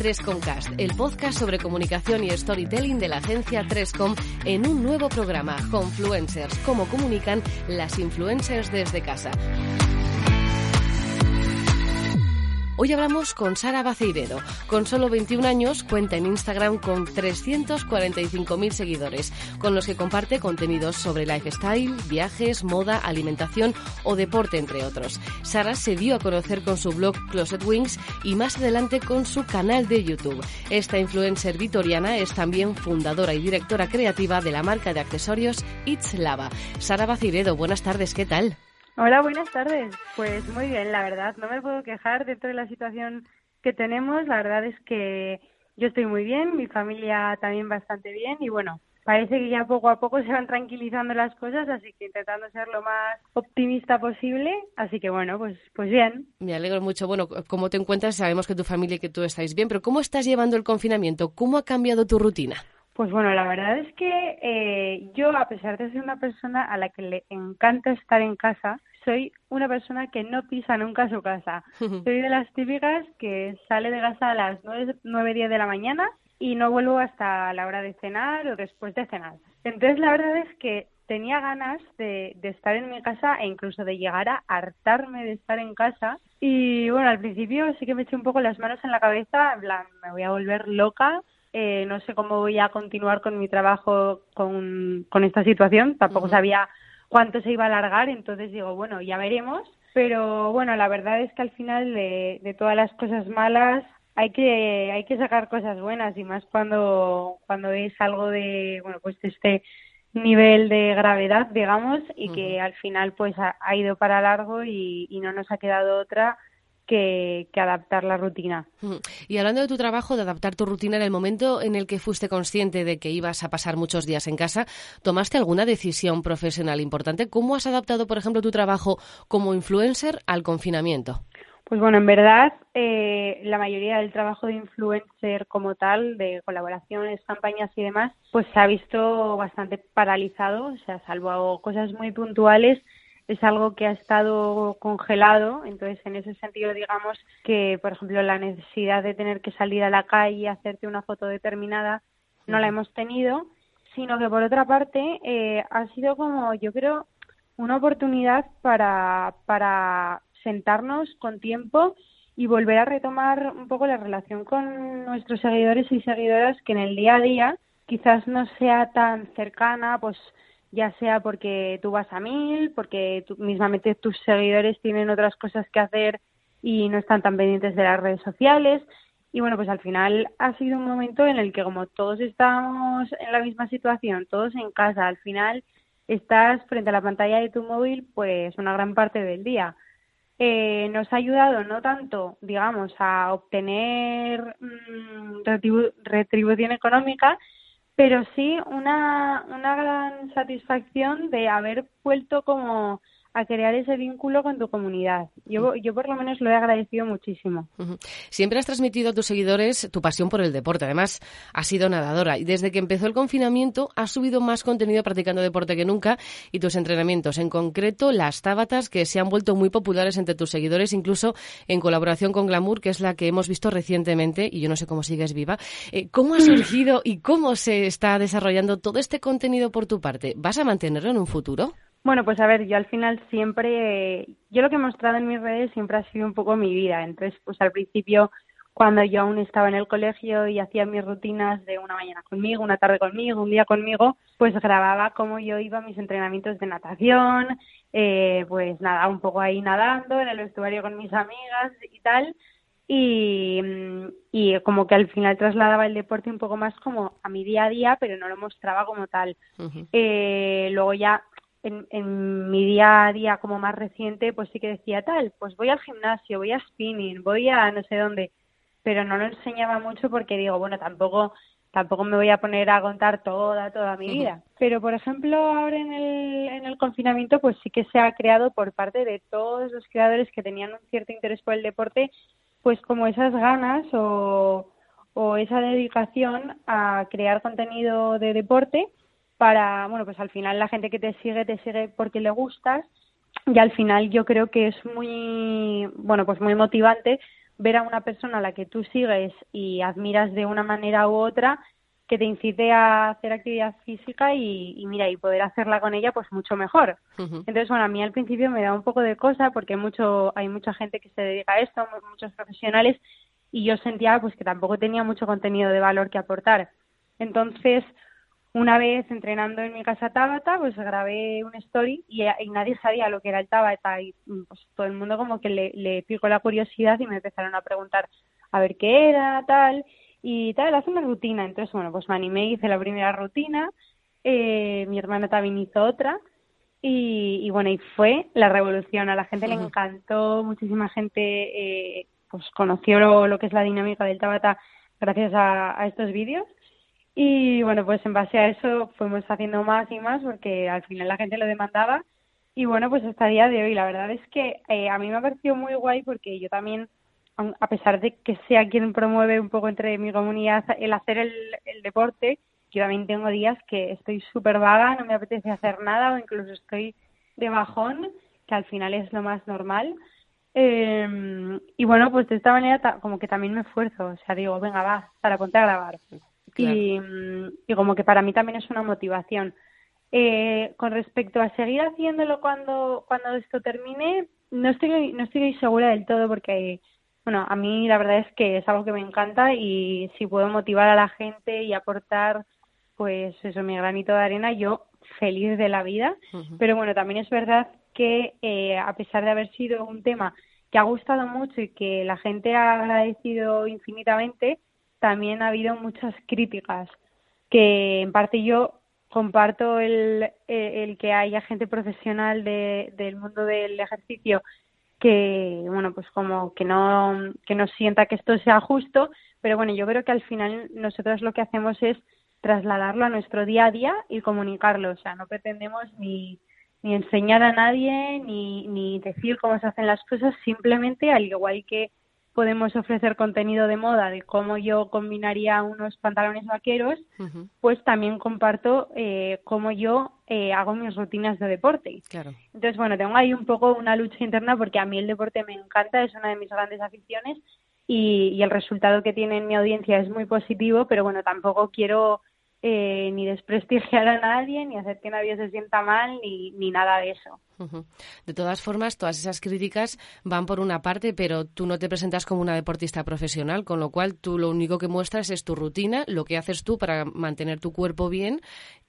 3Comcast, el podcast sobre comunicación y storytelling de la agencia 3Com en un nuevo programa, Confluencers, cómo comunican las influencers desde casa. Hoy hablamos con Sara Baceiredo. Con solo 21 años cuenta en Instagram con 345.000 seguidores, con los que comparte contenidos sobre lifestyle, viajes, moda, alimentación o deporte, entre otros. Sara se dio a conocer con su blog Closet Wings y más adelante con su canal de YouTube. Esta influencer vitoriana es también fundadora y directora creativa de la marca de accesorios It's Lava. Sara Baceiredo, buenas tardes, ¿qué tal? Hola, buenas tardes. Pues muy bien, la verdad, no me puedo quejar dentro de la situación que tenemos. La verdad es que yo estoy muy bien, mi familia también bastante bien y bueno, parece que ya poco a poco se van tranquilizando las cosas, así que intentando ser lo más optimista posible. Así que bueno, pues, pues bien. Me alegro mucho. Bueno, ¿cómo te encuentras? Sabemos que tu familia y que tú estáis bien, pero ¿cómo estás llevando el confinamiento? ¿Cómo ha cambiado tu rutina? Pues bueno, la verdad es que eh, yo, a pesar de ser una persona a la que le encanta estar en casa, soy una persona que no pisa nunca su casa. Soy de las típicas que sale de casa a las nueve, nueve, diez de la mañana y no vuelvo hasta la hora de cenar o después de cenar. Entonces, la verdad es que tenía ganas de, de, estar en mi casa e incluso de llegar a hartarme de estar en casa. Y bueno, al principio sí que me eché un poco las manos en la cabeza, en plan, me voy a volver loca, eh, no sé cómo voy a continuar con mi trabajo con, con esta situación, tampoco sabía cuánto se iba a alargar, entonces digo, bueno, ya veremos. Pero bueno, la verdad es que al final de, de todas las cosas malas hay que hay que sacar cosas buenas y más cuando cuando es algo de bueno pues este nivel de gravedad digamos y que al final pues ha, ha ido para largo y, y, no nos ha quedado otra que, que, adaptar la rutina. Y hablando de tu trabajo, de adaptar tu rutina, en el momento en el que fuiste consciente de que ibas a pasar muchos días en casa, ¿tomaste alguna decisión profesional importante? ¿Cómo has adaptado, por ejemplo, tu trabajo como influencer al confinamiento? Pues bueno, en verdad, eh, la mayoría del trabajo de influencer como tal, de colaboraciones, campañas y demás, pues se ha visto bastante paralizado, o sea, salvo cosas muy puntuales, es algo que ha estado congelado, entonces en ese sentido digamos que, por ejemplo, la necesidad de tener que salir a la calle y hacerte una foto determinada no la hemos tenido, sino que por otra parte eh, ha sido como, yo creo, una oportunidad para, para sentarnos con tiempo y volver a retomar un poco la relación con nuestros seguidores y seguidoras que en el día a día quizás no sea tan cercana, pues ya sea porque tú vas a mil, porque tú, mismamente tus seguidores tienen otras cosas que hacer y no están tan pendientes de las redes sociales. Y bueno, pues al final ha sido un momento en el que como todos estamos en la misma situación, todos en casa, al final estás frente a la pantalla de tu móvil pues una gran parte del día. Eh, nos ha ayudado no tanto, digamos, a obtener retribu retribución económica, pero sí una, una gran satisfacción de haber vuelto como a crear ese vínculo con tu comunidad. Yo, yo por lo menos lo he agradecido muchísimo. Siempre has transmitido a tus seguidores tu pasión por el deporte. Además, has sido nadadora y desde que empezó el confinamiento has subido más contenido practicando deporte que nunca y tus entrenamientos, en concreto las tábatas que se han vuelto muy populares entre tus seguidores, incluso en colaboración con Glamour, que es la que hemos visto recientemente y yo no sé cómo sigues viva. Eh, ¿Cómo ha surgido y cómo se está desarrollando todo este contenido por tu parte? ¿Vas a mantenerlo en un futuro? Bueno, pues a ver, yo al final siempre, yo lo que he mostrado en mis redes siempre ha sido un poco mi vida. Entonces, pues al principio, cuando yo aún estaba en el colegio y hacía mis rutinas de una mañana conmigo, una tarde conmigo, un día conmigo, pues grababa cómo yo iba a mis entrenamientos de natación, eh, pues nada, un poco ahí nadando en el vestuario con mis amigas y tal. Y, y como que al final trasladaba el deporte un poco más como a mi día a día, pero no lo mostraba como tal. Uh -huh. eh, luego ya en, en, mi día a día como más reciente, pues sí que decía tal, pues voy al gimnasio, voy a spinning, voy a no sé dónde, pero no lo enseñaba mucho porque digo, bueno, tampoco tampoco me voy a poner a contar toda toda mi vida. Pero por ejemplo, ahora en el en el confinamiento pues sí que se ha creado por parte de todos los creadores que tenían un cierto interés por el deporte, pues como esas ganas o o esa dedicación a crear contenido de deporte para, bueno, pues al final la gente que te sigue, te sigue porque le gustas y al final yo creo que es muy, bueno, pues muy motivante ver a una persona a la que tú sigues y admiras de una manera u otra que te incite a hacer actividad física y, mira, y poder hacerla con ella, pues mucho mejor. Entonces, bueno, a mí al principio me da un poco de cosa porque mucho, hay mucha gente que se dedica a esto, muchos profesionales, y yo sentía pues que tampoco tenía mucho contenido de valor que aportar. Entonces, una vez entrenando en mi casa Tabata, pues grabé un story y, nadie sabía lo que era el Tabata y pues todo el mundo como que le, le picó la curiosidad y me empezaron a preguntar a ver qué era, tal, y tal, hace una rutina. Entonces, bueno, pues me animé, hice la primera rutina, eh, mi hermana también hizo otra y, bueno, y fue la revolución. A la gente le encantó, muchísima gente eh, pues conoció lo, que es la dinámica del Tabata gracias a, estos vídeos. Y bueno, pues en base a eso fuimos haciendo más y más porque al final la gente lo demandaba. Y bueno, pues hasta el día de hoy, la verdad es que eh, a mí me ha parecido muy guay porque yo también a pesar de que sea quien promueve un poco entre mi comunidad el hacer el, deporte, yo también tengo días que estoy súper vaga, no me apetece hacer nada o incluso estoy de bajón, que al final es lo más normal. Em, y bueno, pues de esta manera como que también me esfuerzo, o sea, digo, venga, va, para ponte a grabar. Y, y, como que para mí también es una motivación. Eh, con respecto a seguir haciéndolo cuando, cuando esto termine, no estoy, no estoy segura del todo porque bueno, a mí la verdad es que es algo que me encanta y si puedo motivar a la gente y aportar, pues eso, mi granito de arena, yo feliz de la vida. Pero bueno, también es verdad que eh, a pesar de haber sido un tema que ha gustado mucho y que la gente ha agradecido infinitamente, también ha habido muchas críticas que en parte yo comparto el, el que haya gente profesional de, del mundo del ejercicio que bueno pues como que no que no sienta que esto sea justo pero bueno yo creo que al final nosotros lo que hacemos es trasladarlo a nuestro día a día y comunicarlo. O sea no pretendemos ni ni enseñar a nadie ni ni decir cómo se hacen las cosas simplemente al igual que podemos ofrecer contenido de moda de cómo yo combinaría unos pantalones vaqueros, pues también comparto eh, cómo yo eh, hago mis rutinas de deporte. Claro. Entonces, bueno, tengo ahí un poco una lucha interna porque a mí el deporte me encanta, es una de mis grandes aficiones y, y el resultado que tiene en mi audiencia es muy positivo, pero bueno, tampoco quiero eh, ni desprestigiar a nadie, ni hacer que nadie se sienta mal, ni, ni nada de eso. De todas formas, todas esas críticas van por una parte, pero tú no te presentas como una deportista profesional, con lo cual tú lo único que muestras es tu rutina, lo que haces tú para mantener tu cuerpo bien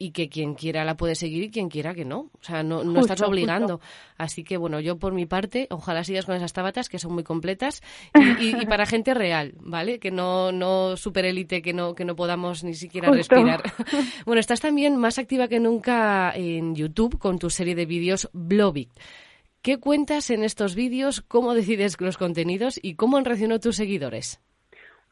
y que quien quiera la puede seguir y quien quiera que no. O sea, no, no estás obligando. Así que, bueno, yo por mi parte, ojalá sigas con esas tabatas que son muy completas y, para gente real, ¿vale? Que no, no super élite, que no, que no podamos ni siquiera respirar. bueno, estás también más activa que nunca en YouTube con tu serie de vídeos Blobit. ¿Qué cuentas en estos vídeos? ¿Cómo decides los contenidos y cómo han reaccionado tus seguidores?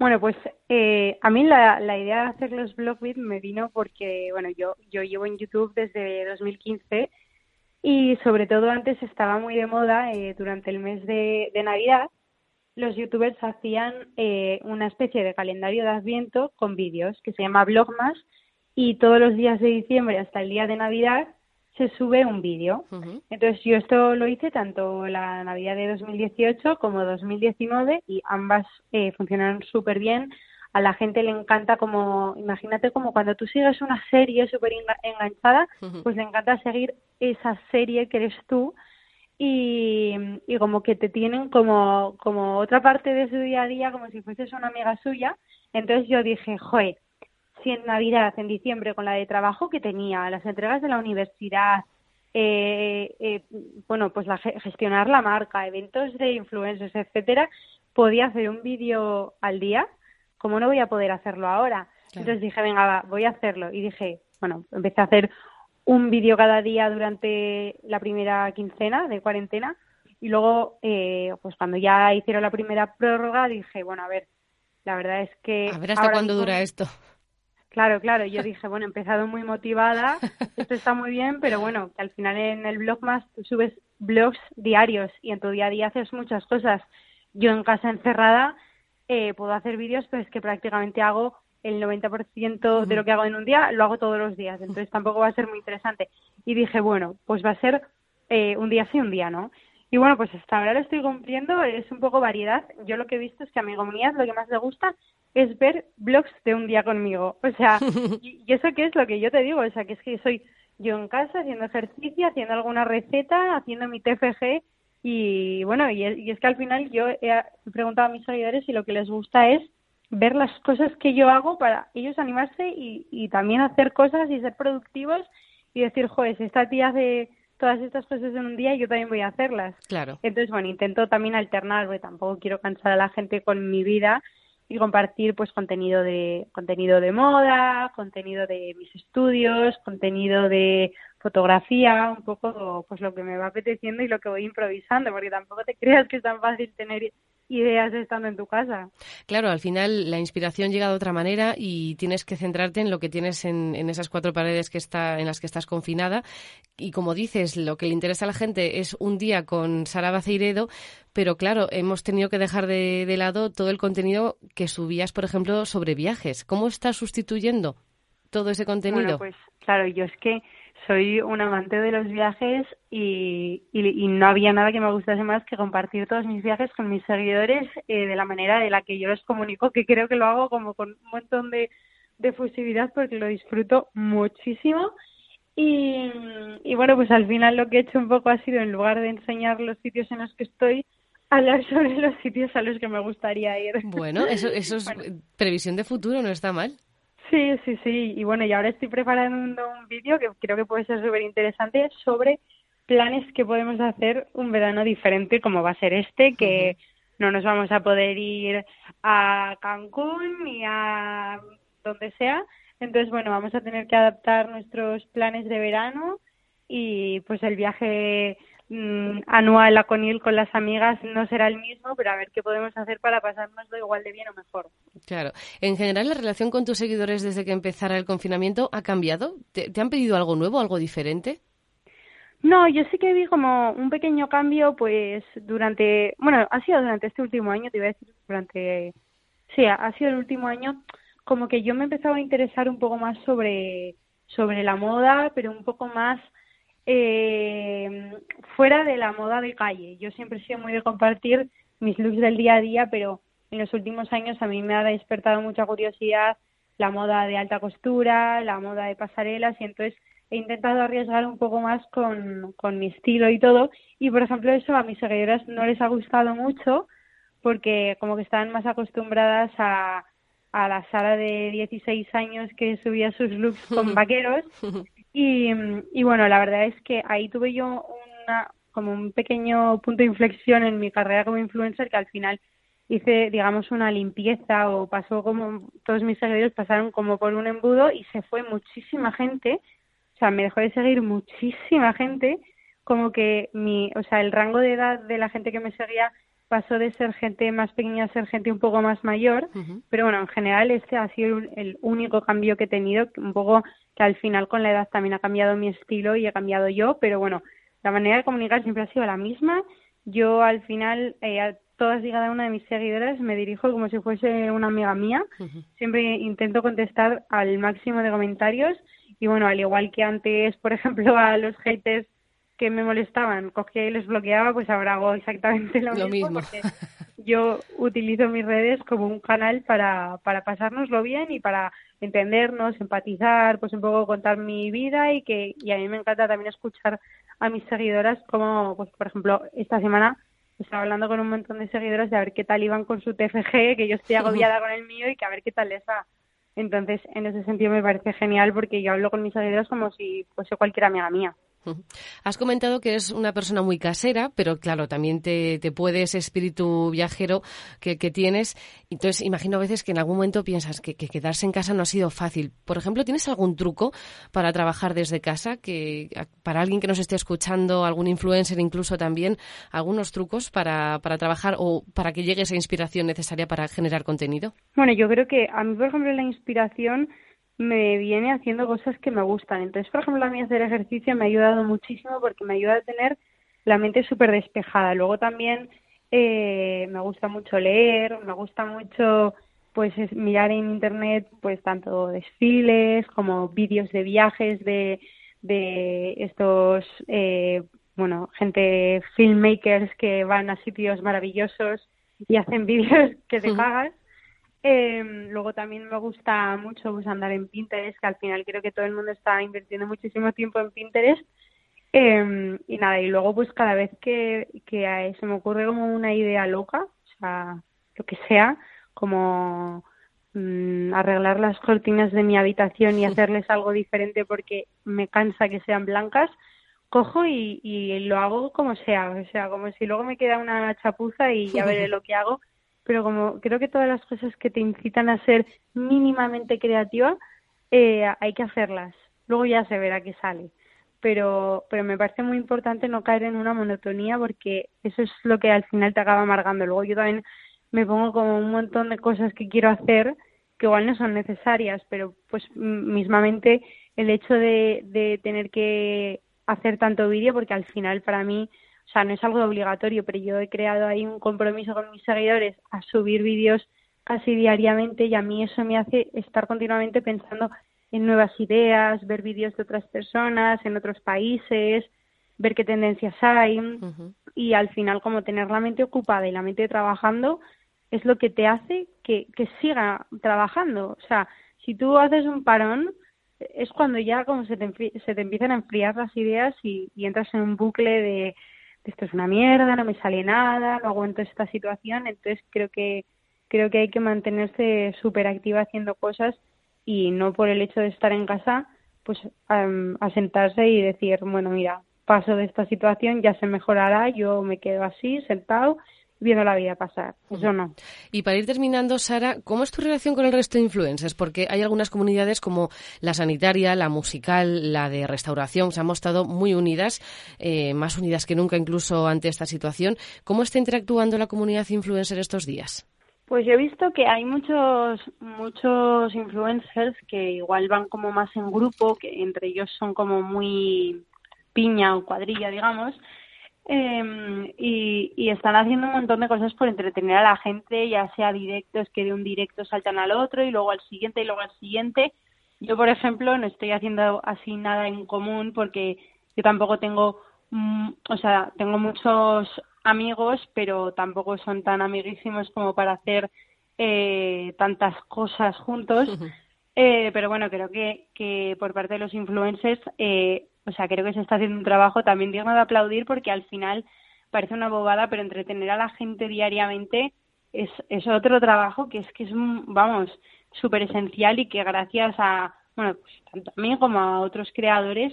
Bueno, pues eh, a mí la, idea de hacer los Blogbit me vino porque, bueno, yo, yo llevo en YouTube desde 2015 y sobre todo antes estaba muy de moda eh, durante el mes de, Navidad. Los youtubers hacían eh, una especie de calendario de Adviento con vídeos que se llama Blogmas y todos los días de diciembre hasta el día de Navidad se sube un vídeo. Entonces yo esto lo hice tanto la Navidad de 2018 como 2019 y ambas eh, funcionaron súper bien. A la gente le encanta como, imagínate como cuando tú sigues una serie súper enganchada, pues le encanta seguir esa serie que eres tú y, y como que te tienen como, como otra parte de su día a día, como si fueses una amiga suya. Entonces yo dije, joder, en Navidad, en diciembre, con la de trabajo que tenía, las entregas de la universidad, eh, eh, bueno, pues la, gestionar la marca, eventos de influencers, etcétera, podía hacer un vídeo al día, ¿cómo no voy a poder hacerlo ahora? Entonces dije, venga, va, voy a hacerlo. Y dije, bueno, empecé a hacer un vídeo cada día durante la primera quincena de cuarentena. Y luego, eh, pues cuando ya hicieron la primera prórroga, dije, bueno, a ver, la verdad es que... A ver hasta cuándo dura esto. Claro, claro. Yo dije, bueno, he empezado muy motivada, esto está muy bien, pero bueno, que al final en el blog más tú subes blogs diarios y en tu día a día haces muchas cosas. Yo en casa encerrada eh, puedo hacer vídeos, pero es que prácticamente hago el 90% de lo que hago en un día, lo hago todos los días, entonces tampoco va a ser muy interesante. Y dije, bueno, pues va a ser eh, un día sí, un día no. Y bueno, pues hasta ahora lo estoy cumpliendo, es un poco variedad. Yo lo que he visto es que a mi comunidad lo que más le gusta es ver blogs de un día conmigo. O sea, y, eso que es lo que yo te digo, o sea, que es que soy yo en casa haciendo ejercicio, haciendo alguna receta, haciendo mi TFG y bueno, y, es que al final yo he preguntado a mis seguidores y lo que les gusta es ver las cosas que yo hago para ellos animarse y, y también hacer cosas y ser productivos y decir, joder, si esta tía hace todas estas cosas en un día yo también voy a hacerlas. Claro. Entonces, bueno, intento también alternar, porque tampoco quiero cansar a la gente con mi vida y compartir pues contenido de contenido de moda, contenido de mis estudios, contenido de fotografía, un poco pues lo que me va apeteciendo y lo que voy improvisando, porque tampoco te creas que es tan fácil tener ideas estando en tu casa. Claro, al final la inspiración llega de otra manera y tienes que centrarte en lo que tienes en, esas cuatro paredes que está, en las que estás confinada. Y como dices, lo que le interesa a la gente es un día con Sara Baceiredo, pero claro, hemos tenido que dejar de, de lado todo el contenido que subías, por ejemplo, sobre viajes. ¿Cómo estás sustituyendo todo ese contenido? Bueno, pues claro, yo es que soy un amante de los viajes y, y, no había nada que me gustase más que compartir todos mis viajes con mis seguidores eh, de la manera de la que yo les comunico, que creo que lo hago como con un montón de, de fusividad porque lo disfruto muchísimo. Y, y bueno, pues al final lo que he hecho un poco ha sido, en lugar de enseñar los sitios en los que estoy, hablar sobre los sitios a los que me gustaría ir. Bueno, eso, eso es previsión de futuro, no está mal. Sí, sí, sí. Y bueno, y ahora estoy preparando un vídeo que creo que puede ser súper interesante sobre planes que podemos hacer un verano diferente como va a ser este, que no nos vamos a poder ir a Cancún ni a donde sea. Entonces, bueno, vamos a tener que adaptar nuestros planes de verano y pues el viaje Mm, anual a Conil con las amigas no será el mismo, pero a ver qué podemos hacer para pasárnoslo igual de bien o mejor. Claro. En general, la relación con tus seguidores desde que empezara el confinamiento ha cambiado. ¿Te, han pedido algo nuevo, algo diferente? No, yo sí que vi como un pequeño cambio, pues durante, bueno, ha sido durante este último año, te iba a decir, durante, sí, ha sido el último año, como que yo me empezaba a interesar un poco más sobre, sobre la moda, pero un poco más eh, fuera de la moda de calle. Yo siempre he sido muy de compartir mis looks del día a día, pero en los últimos años a mí me ha despertado mucha curiosidad la moda de alta costura, la moda de pasarelas y entonces he intentado arriesgar un poco más con, con mi estilo y todo y por ejemplo eso a mis seguidoras no les ha gustado mucho porque como que están más acostumbradas a, a la Sara de 16 años que subía sus looks con vaqueros Y, y bueno, la verdad es que ahí tuve yo una, como un pequeño punto de inflexión en mi carrera como influencer que al final hice, digamos, una limpieza o pasó como todos mis seguidores pasaron como por un embudo y se fue muchísima gente, o sea, me dejó de seguir muchísima gente, como que mi, o sea, el rango de edad de la gente que me seguía pasó de ser gente más pequeña a ser gente un poco más mayor, pero bueno, en general este ha sido el único cambio que he tenido, un poco que al final con la edad también ha cambiado mi estilo y he cambiado yo, pero bueno, la manera de comunicar siempre ha sido la misma. Yo al final eh, a todas y cada una de mis seguidoras me dirijo como si fuese una amiga mía. Siempre intento contestar al máximo de comentarios y bueno, al igual que antes, por ejemplo, a los haters que me molestaban, cogía y les bloqueaba, pues ahora hago exactamente lo, mismo, yo utilizo mis redes como un canal para, para pasárnoslo bien y para entendernos, empatizar, pues un poco contar mi vida y que y a mí me encanta también escuchar a mis seguidoras como, pues por ejemplo, esta semana estaba hablando con un montón de seguidoras de a ver qué tal iban con su TFG, que yo estoy agobiada con el mío y que a ver qué tal les va. Entonces, en ese sentido me parece genial porque yo hablo con mis seguidoras como si fuese cualquier amiga mía. Has comentado que eres una persona muy casera, pero claro, también te, te puede ese espíritu viajero que, tienes. Entonces, imagino a veces que en algún momento piensas que, quedarse en casa no ha sido fácil. Por ejemplo, ¿tienes algún truco para trabajar desde casa? Que para alguien que nos esté escuchando, algún influencer incluso también, algunos trucos para, para trabajar o para que llegue esa inspiración necesaria para generar contenido. Bueno, yo creo que a mí, por ejemplo, la inspiración me viene haciendo cosas que me gustan. Entonces, por ejemplo, a mí hacer ejercicio me ha ayudado muchísimo porque me ayuda a tener la mente súper despejada. Luego también eh, me gusta mucho leer, me gusta mucho pues mirar en internet pues tanto desfiles como vídeos de viajes de, de estos eh, bueno, gente, filmmakers que van a sitios maravillosos y hacen vídeos que te cagas. Eh, luego también me gusta mucho pues, andar en Pinterest, que al final creo que todo el mundo está invirtiendo muchísimo tiempo en Pinterest. Eh, y nada, y luego pues cada vez que, que se me ocurre como una idea loca, o sea, lo que sea, como mm, arreglar las cortinas de mi habitación y hacerles algo diferente porque me cansa que sean blancas, cojo y, y lo hago como sea, o sea, como si luego me queda una chapuza y ya veré lo que hago pero como creo que todas las cosas que te incitan a ser mínimamente creativa, eh, hay que hacerlas. Luego ya se verá qué sale. Pero, pero me parece muy importante no caer en una monotonía porque eso es lo que al final te acaba amargando. Luego yo también me pongo como un montón de cosas que quiero hacer que igual no son necesarias, pero pues mismamente el hecho de, de tener que hacer tanto vídeo, porque al final para mí o sea, no es algo obligatorio, pero yo he creado ahí un compromiso con mis seguidores a subir vídeos casi diariamente y a mí eso me hace estar continuamente pensando en nuevas ideas, ver vídeos de otras personas, en otros países, ver qué tendencias hay y al final como tener la mente ocupada y la mente trabajando es lo que te hace que, que siga trabajando. O sea, si tú haces un parón, es cuando ya como se te, se te empiezan a enfriar las ideas y entras en un bucle de esto es una mierda, no me sale nada, no aguanto esta situación, entonces creo que creo que hay que mantenerse súper activa haciendo cosas y no por el hecho de estar en casa, pues a sentarse y decir, bueno, mira, paso de esta situación, ya se mejorará, yo me quedo así, sentado viendo la vida pasar. Eso no. Y para ir terminando, Sara, ¿cómo es tu relación con el resto de influencers? Porque hay algunas comunidades como la sanitaria, la musical, la de restauración, se han mostrado muy unidas, eh, más unidas que nunca incluso ante esta situación. ¿Cómo está interactuando la comunidad influencer estos días? Pues yo he visto que hay muchos muchos influencers que igual van como más en grupo, que entre ellos son como muy piña o cuadrilla, digamos, eh, y, y, están haciendo un montón de cosas por entretener a la gente, ya sea directos que de un directo saltan al otro y luego al siguiente y luego al siguiente. Yo, por ejemplo, no estoy haciendo así nada en común porque yo tampoco tengo, mm, o sea, tengo muchos amigos, pero tampoco son tan amiguísimos como para hacer eh, tantas cosas juntos. Eh, pero bueno, creo que, que por parte de los influencers eh, o sea, creo que se está haciendo un trabajo también digno de aplaudir porque al final parece una bobada, pero entretener a la gente diariamente es, otro trabajo que es que es, vamos, súper esencial y que gracias a, bueno, pues tanto a mí como a otros creadores,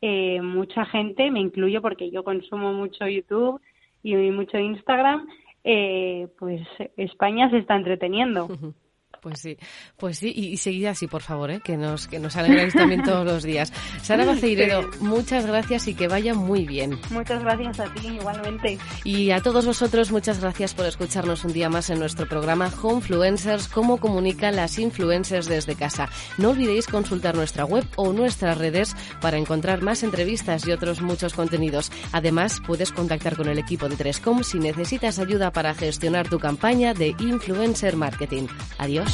eh, mucha gente, me incluyo porque yo consumo mucho YouTube y mucho Instagram, eh, pues España se está entreteniendo. Pues sí, pues sí, y, seguid así, por favor, ¿eh? que nos que nos alegráis también todos los días. Sara Baceiredo, muchas gracias y que vaya muy bien. Muchas gracias a ti, igualmente. Y a todos vosotros, muchas gracias por escucharnos un día más en nuestro programa Homefluencers, cómo comunican las influencers desde casa. No olvidéis consultar nuestra web o nuestras redes para encontrar más entrevistas y otros muchos contenidos. Además, puedes contactar con el equipo de Trescom si necesitas ayuda para gestionar tu campaña de influencer marketing. Adiós.